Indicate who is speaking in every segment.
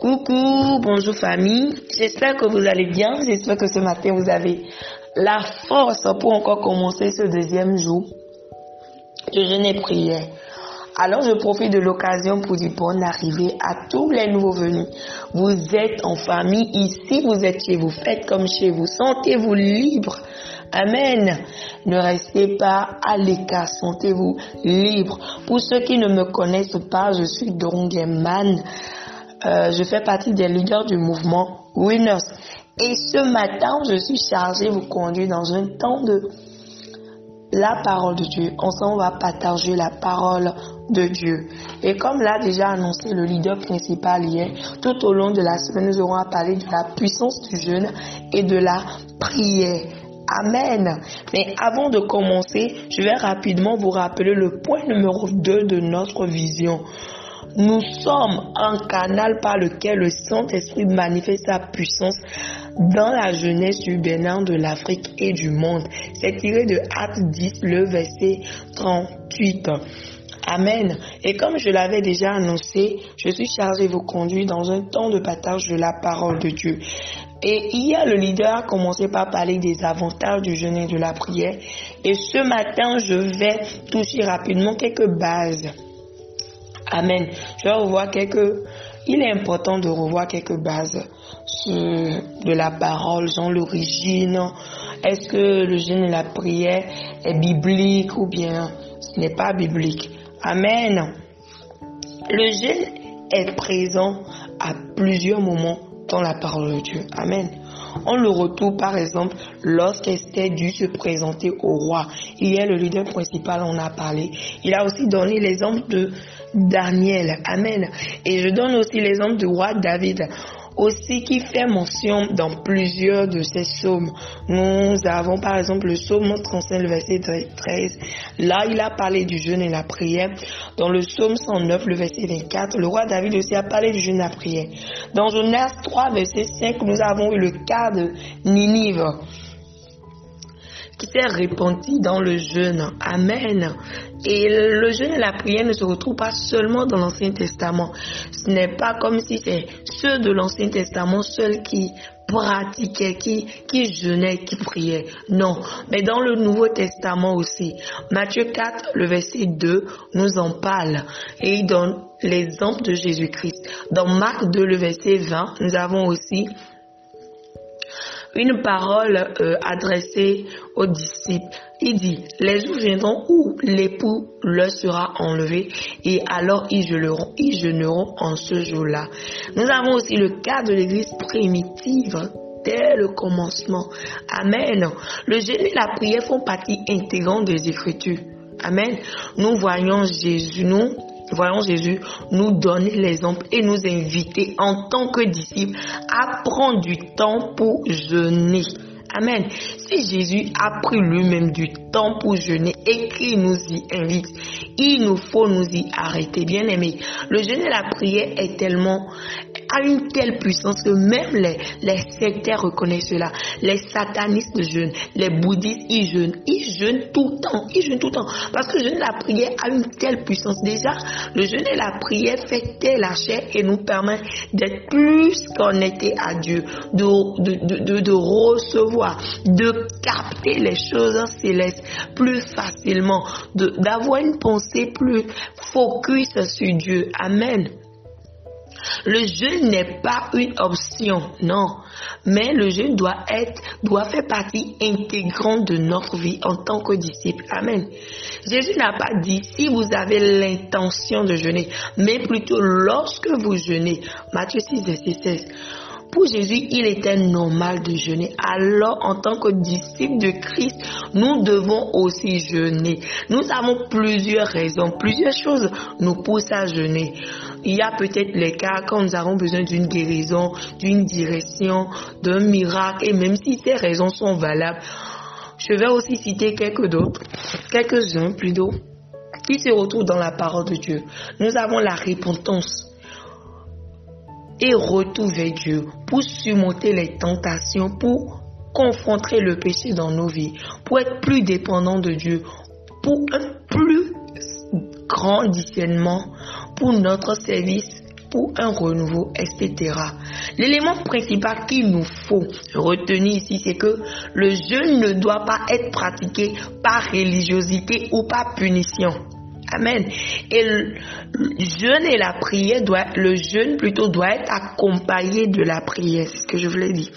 Speaker 1: Coucou, bonjour famille. J'espère que vous allez bien. J'espère que ce matin vous avez la force pour encore commencer ce deuxième jour de jeûne et prière. Alors je profite de l'occasion pour dire bonne arrivée à tous les nouveaux venus. Vous êtes en famille ici, vous êtes chez vous, faites comme chez vous, sentez-vous libre. Amen. Ne restez pas à l'écart, sentez-vous libre. Pour ceux qui ne me connaissent pas, je suis Dongeman. Euh, je fais partie des leaders du mouvement Winners. Et ce matin, je suis chargée de vous conduire dans un temps de la parole de Dieu. Ensemble, on va partager la parole de Dieu. Et comme l'a déjà annoncé le leader principal hier, tout au long de la semaine, nous aurons à parler de la puissance du jeûne et de la prière. Amen. Mais avant de commencer, je vais rapidement vous rappeler le point numéro 2 de notre vision. Nous sommes un canal par lequel le Saint-Esprit manifeste sa puissance dans la jeunesse urbaine de l'Afrique et du monde. C'est tiré de Acte 10, le verset 38. Amen. Et comme je l'avais déjà annoncé, je suis chargé de vous conduire dans un temps de partage de la parole de Dieu. Et hier, le leader a commencé par parler des avantages du jeûne et de la prière. Et ce matin, je vais toucher rapidement quelques bases. Amen. Je vais revoir quelques... Il est important de revoir quelques bases de la parole, genre l'origine. Est-ce que le jeûne et la prière est biblique ou bien ce n'est pas biblique? Amen. Le jeûne est présent à plusieurs moments dans la parole de Dieu. Amen. On le retrouve par exemple lorsqu'Esther dut se présenter au roi. A le leader principal, on a parlé. Il a aussi donné l'exemple de Daniel. Amen. Et je donne aussi l'exemple du roi David aussi qui fait mention dans plusieurs de ces psaumes. Nous avons par exemple le psaume 35, le verset 13. Là, il a parlé du jeûne et la prière. Dans le psaume 109, le verset 24, le roi David aussi a parlé du jeûne et la prière. Dans Jonas 3, verset 5, nous avons eu le cas de Ninive qui s'est répandu dans le jeûne. Amen. Et le jeûne et la prière ne se retrouvent pas seulement dans l'Ancien Testament. Ce n'est pas comme si c'est ceux de l'Ancien Testament seuls qui pratiquaient, qui, qui jeûnaient, qui priaient. Non, mais dans le Nouveau Testament aussi. Matthieu 4, le verset 2, nous en parle et il donne l'exemple de Jésus-Christ. Dans Marc 2, le verset 20, nous avons aussi une parole euh, adressée aux disciples. Il dit, les jours viendront où l'époux leur sera enlevé et alors ils jeûneront, en ce jour-là. Nous avons aussi le cas de l'église primitive dès le commencement. Amen. Le jeûne et la prière font partie intégrante des Écritures. Amen. Nous voyons Jésus, nous voyons Jésus nous donner l'exemple et nous inviter en tant que disciples à prendre du temps pour jeûner. Amen. Si Jésus a pris lui-même du temps pour jeûner et qu'il nous y invite, il nous faut nous y arrêter. Bien aimé, le jeûne et la prière est tellement, a une telle puissance que même les, les sectaires reconnaissent cela. Les satanistes jeûnent, les bouddhistes ils jeûnent, ils jeûnent tout le temps, ils jeûnent tout le temps. Parce que le jeûne et la prière a une telle puissance. Déjà, le jeûne et la prière fait telle la et nous permet d'être plus connectés à Dieu, de, de, de, de recevoir, de capter les choses célestes plus facilement, d'avoir une pensée plus focus sur Dieu. Amen. Le jeûne n'est pas une option, non. Mais le jeûne doit être, doit faire partie intégrante de notre vie en tant que disciple. Amen. Jésus n'a pas dit si vous avez l'intention de jeûner, mais plutôt lorsque vous jeûnez. Matthieu 6, verset 16. Pour Jésus, il était normal de jeûner. Alors, en tant que disciples de Christ, nous devons aussi jeûner. Nous avons plusieurs raisons, plusieurs choses nous poussent à jeûner. Il y a peut-être les cas quand nous avons besoin d'une guérison, d'une direction, d'un miracle, et même si ces raisons sont valables, je vais aussi citer quelques d'autres, quelques-uns plutôt, qui se retrouvent dans la parole de Dieu. Nous avons la repentance et retour vers Dieu pour surmonter les tentations, pour confronter le péché dans nos vies, pour être plus dépendant de Dieu, pour un plus grand discernement pour notre service pour un renouveau, etc. L'élément principal qu'il nous faut retenir ici, c'est que le jeûne ne doit pas être pratiqué par religiosité ou par punition. Amen. Et le jeûne et la prière doit, le jeûne plutôt doit être accompagné de la prière. C'est ce que je voulais dire.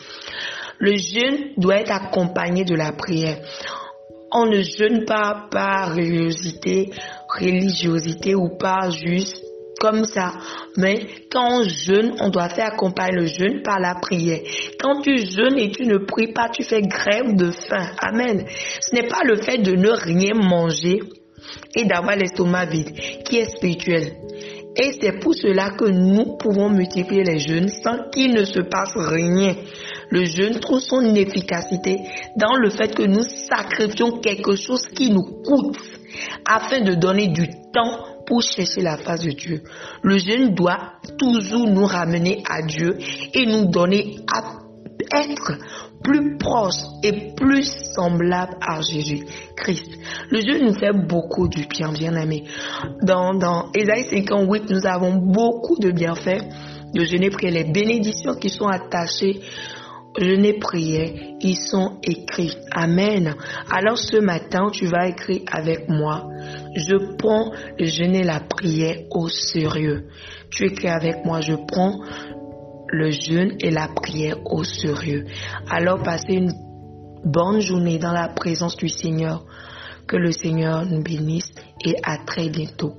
Speaker 1: Le jeûne doit être accompagné de la prière. On ne jeûne pas par religiosité, religiosité ou pas juste comme ça. Mais quand on jeûne, on doit faire accompagner le jeûne par la prière. Quand tu jeûnes et tu ne pries pas, tu fais grève de faim. Amen. Ce n'est pas le fait de ne rien manger et d'avoir l'estomac vide qui est spirituel. Et c'est pour cela que nous pouvons multiplier les jeûnes sans qu'il ne se passe rien. Le jeûne trouve son efficacité dans le fait que nous sacrifions quelque chose qui nous coûte afin de donner du temps pour chercher la face de Dieu. Le jeûne doit toujours nous ramener à Dieu et nous donner à être plus proche et plus semblable à Jésus Christ. Le jeûne nous fait beaucoup du bien, bien aimé. Dans, dans Ésaïe 58, nous avons beaucoup de bienfaits de jeûner prier. Les bénédictions qui sont attachées jeûner prière, ils sont écrits. Amen. Alors ce matin, tu vas écrire avec moi. Je prends le jeûne et la prière au sérieux. Tu écris avec moi. Je prends le jeûne et la prière au sérieux. Alors passez une bonne journée dans la présence du Seigneur. Que le Seigneur nous bénisse et à très bientôt.